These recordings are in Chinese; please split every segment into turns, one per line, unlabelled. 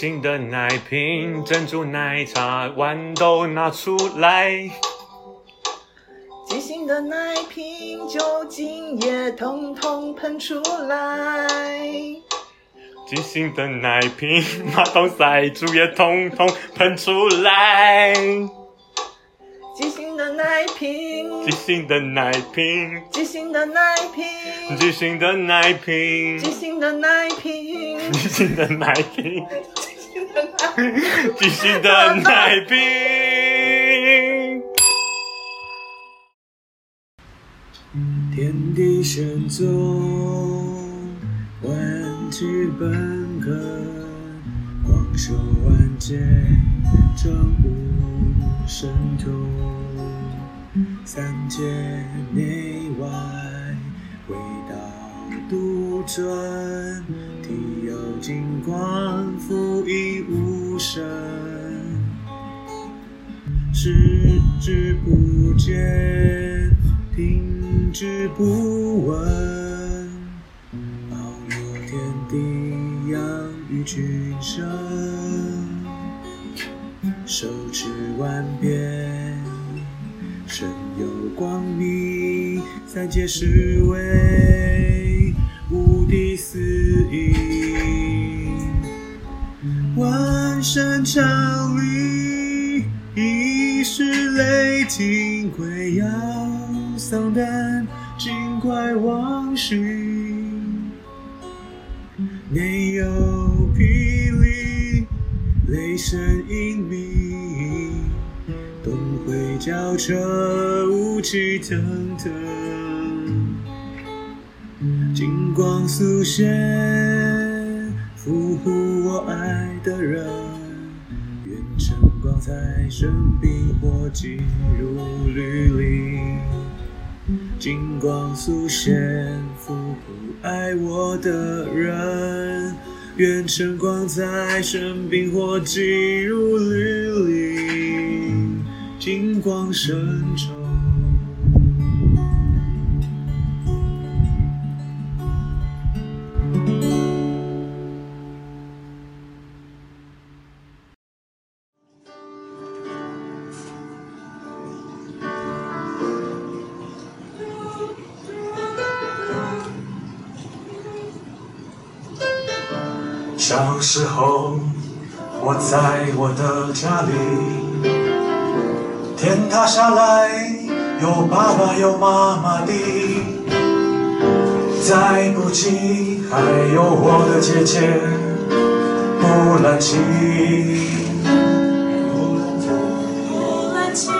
即兴的奶瓶、珍珠奶茶、豌豆拿出来。
即兴的奶瓶、酒精也通通喷出来。
即兴的奶瓶、马桶塞住也通通喷出来。
即兴的奶瓶，
即兴的奶瓶，
即兴的奶瓶，
即兴的奶瓶，
即兴的奶瓶，
即兴的奶瓶，即兴的奶瓶。
天地玄宗，万气本根，广受万界，正悟神通。三界内外，唯道独尊。体有金光，覆映无声。视之不见，听之不闻。包罗天地，养育群生。手持万变。身有光明，三界是为万山朝礼，一时雷霆鬼妖丧胆，尽怪亡形。内有霹雳，雷声隐秘。东回交彻，雾气腾腾，金光速现，俘虏我爱的人。愿晨光在身冰火进入绿林，金光速现，俘虏爱我的人。愿晨光在身冰火进入绿林。金光深重。时候，我在我的家里。天塌下来，有爸爸有妈妈的，再不济还有我的姐姐布兰琪。布兰琪。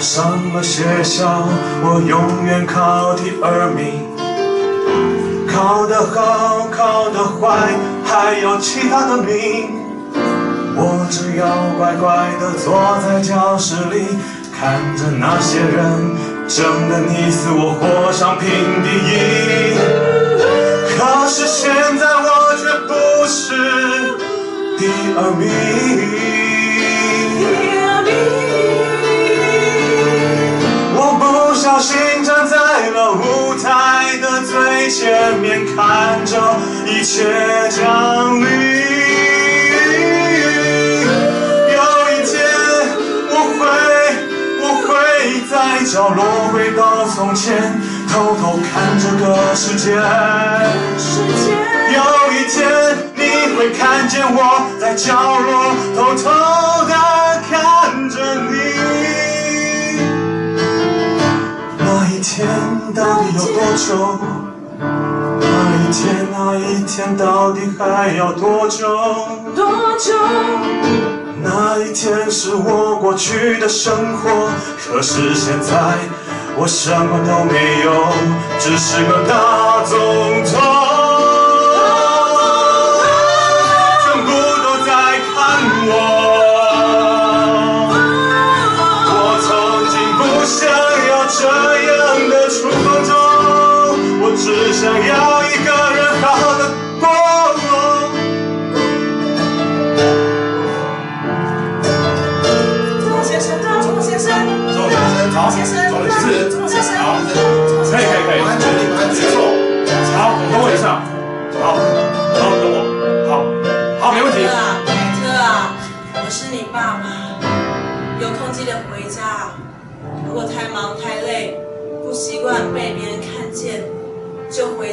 上了学校，我永远考第二名，考得好，考得坏，还有其他的名。我只要乖乖的坐在教室里，看着那些人争得你死我活，想拼第一。可是现在我却不是第二名，我不小心站在了舞台。第二名。
切降临。有一天，我会，我会在角落回到从前，偷偷看这个世界。有一天，你会看见我在角落偷偷的看着你。那一天到底有多久？那一天，那一天到底还要多久？
多久？
那一天是我过去的生活，可是现在我什么都没有，只是个大总统。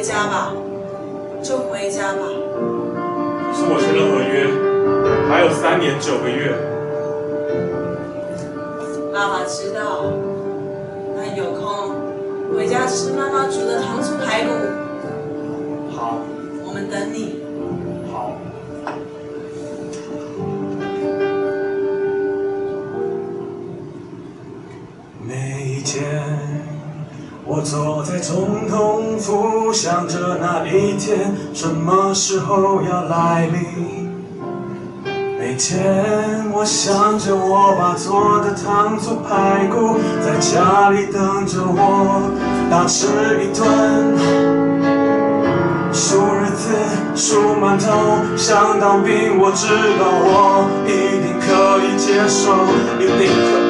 家吧，就回家吧。
可是我签了合约，还有三年九个月。
爸爸知道，那有空回家吃妈妈煮的糖醋排骨。
好，
我们等你。
坐在总统府，想着那一天什么时候要来临。每天我想着我爸做的糖醋排骨，在家里等着我大吃一顿。数日子，数馒头，想当兵，我知道我一定可以接受，一定可以。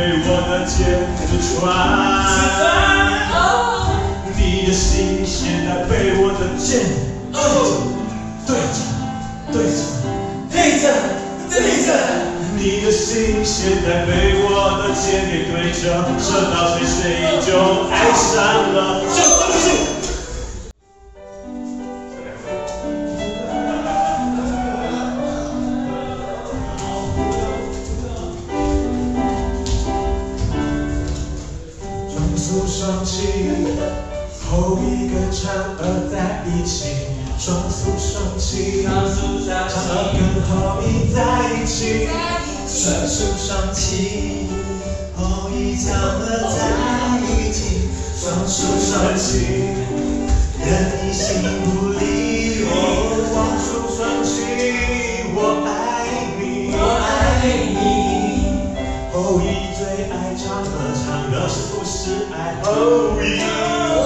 被我的箭穿。你的心现在被我的箭对着，对着，对着，对着。你的心现在被我的箭给对着，射到谁谁就爱上了。双栖，后羿嫦娥在一起。双手双栖，人你心不离。双手双栖，我爱你，我爱你。后羿最爱嫦娥，嫦娥是不是爱后羿？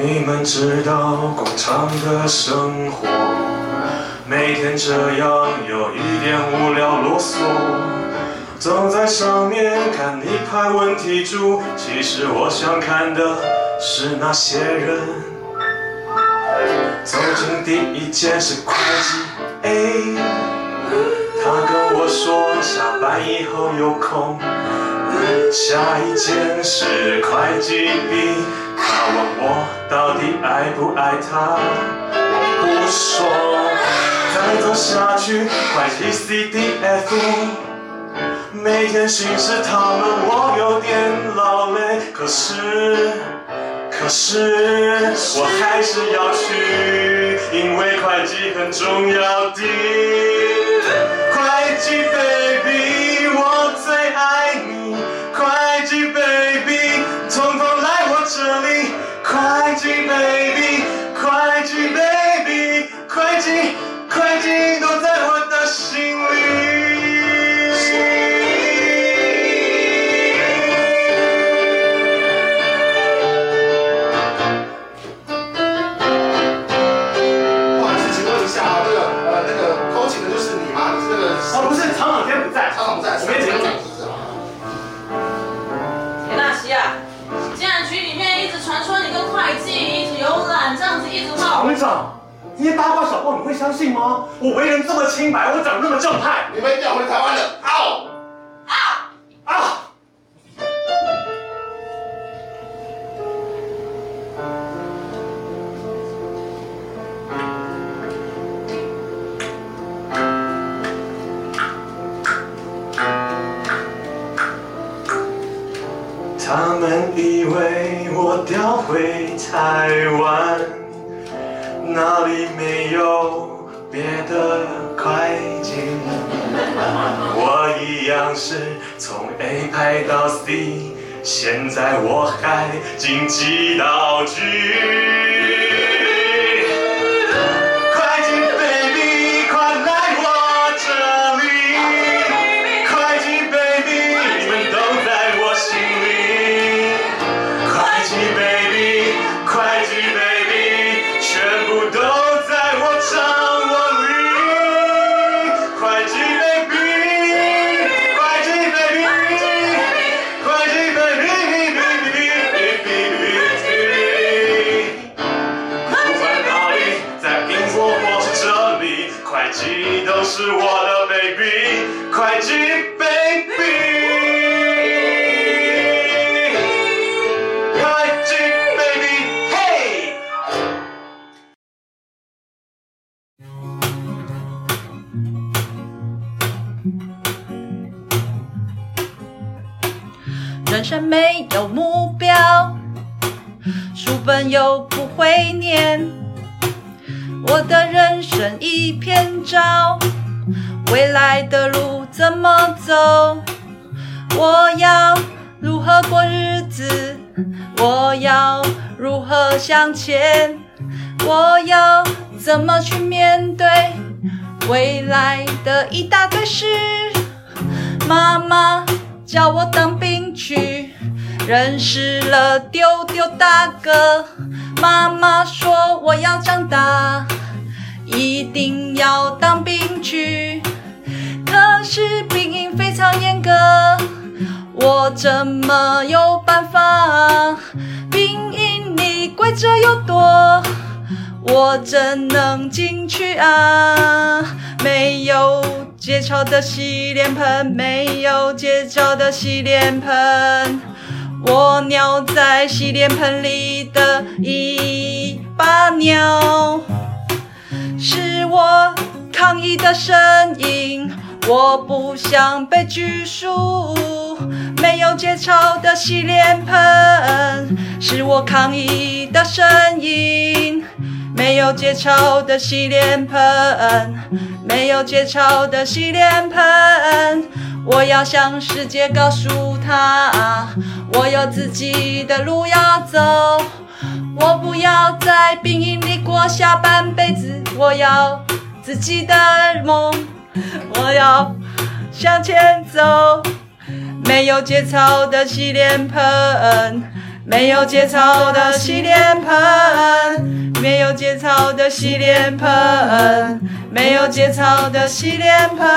你们知道工厂的生活，每天这样有一点无聊啰嗦。走在上面看你拍问题猪，其实我想看的是那些人。走进第一间是会计 A，他跟我说下班以后有空。下一间是会计 B，他问我到底爱不爱他，我不说。再走下去，会计 C D F。每天巡视他们，我有点劳累，可是，可是我还是要去，因为会计很重要的。
会计费
厂长，这些八卦小报你会相信吗？我为人这么清白，我长得那么正派，
你们调回台湾了，好。
啊！
他们以为我调回台湾，那里没有别的会计，我一样是从 A 排到 C，现在我还晋级到 G。
生没有目标，书本又不会念，我的人生一片糟。未来的路怎么走？我要如何过日子？我要如何向前？我要怎么去面对未来的一大堆事？妈妈叫我当兵去，认识了丢丢大哥。妈妈说我要长大，一定要当兵去。可是兵营非常严格，我怎么有办法？兵营里规则又多。我怎能进去啊？没有结草的洗脸盆，没有结草的洗脸盆。我尿在洗脸盆里的一把尿，是我抗议的声音。我不想被拘束。没有节操的洗脸盆，是我抗议的声音。没有节操的洗脸盆，没有节操的洗脸盆。我要向世界告诉他，我有自己的路要走。我不要在兵营里过下半辈子，我要自己的梦，我要向前走。没有节操的洗脸盆，没有节操的洗脸盆。没有节操的洗脸盆，没有节操的洗脸盆。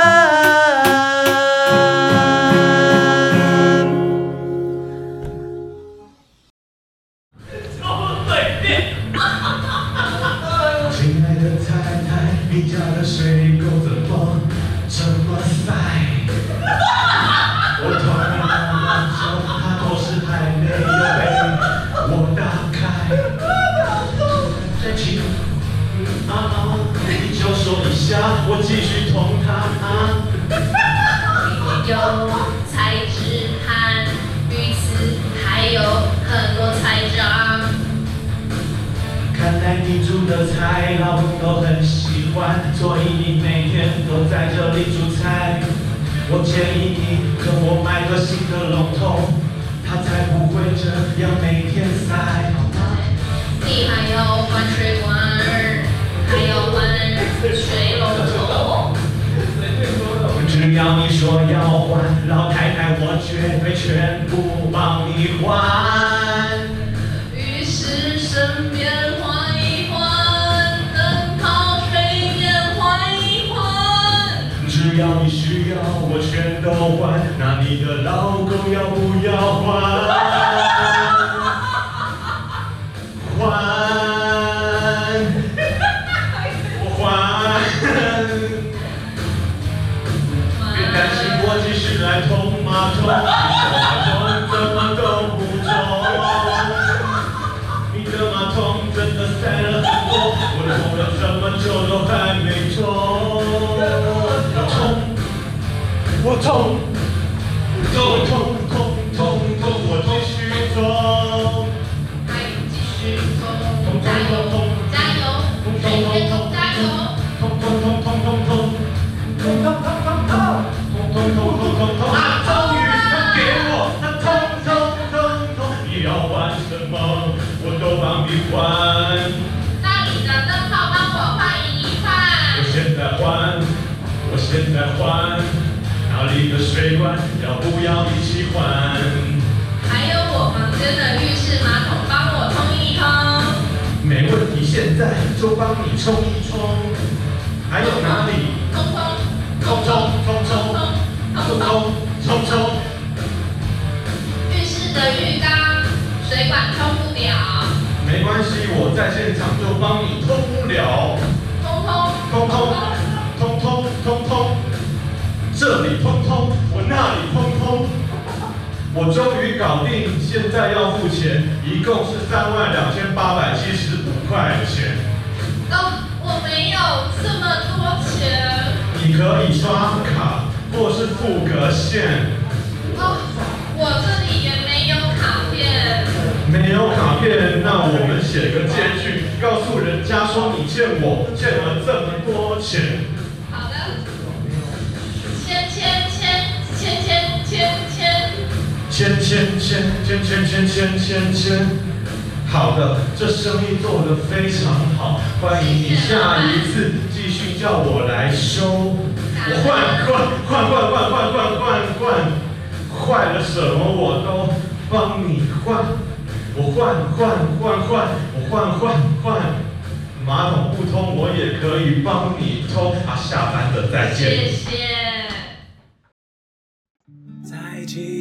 水
管，还要换水龙头。
只要你说要换，老太太我绝对全部帮你换。
浴室身边换一换，灯泡水电换一换。
只要你需要，我全都换。那你的老公要不要换？We're. 水管要不要一起换？
还有我房间的浴室马桶，帮我冲一冲。
没问题，现在就帮你冲一冲。还有哪里？
冲冲
冲冲冲冲冲冲冲冲。
浴室的浴缸水管冲不了。
没关系，我在现场就帮你通不了。
通通
通通通通通通，这里通通，我那里通通。我终于搞定，现在要付钱，一共是三万两千八百七十五块钱。
哦，我没有这么多钱。
你可以刷卡，或是付个现。
哦，我这里也没有卡片。
没有卡片，那我们写个借据，告诉人家说你欠我欠了这么多
钱。
钱钱钱钱钱钱钱钱，好的，这生意做得非常好，欢迎你下一次继续叫我来收，我换换换换换换换换换，坏了什么我都帮你换，我换换换换，我换换换，马桶不通我也可以帮你通，啊，下班了再见。
谢谢。
在即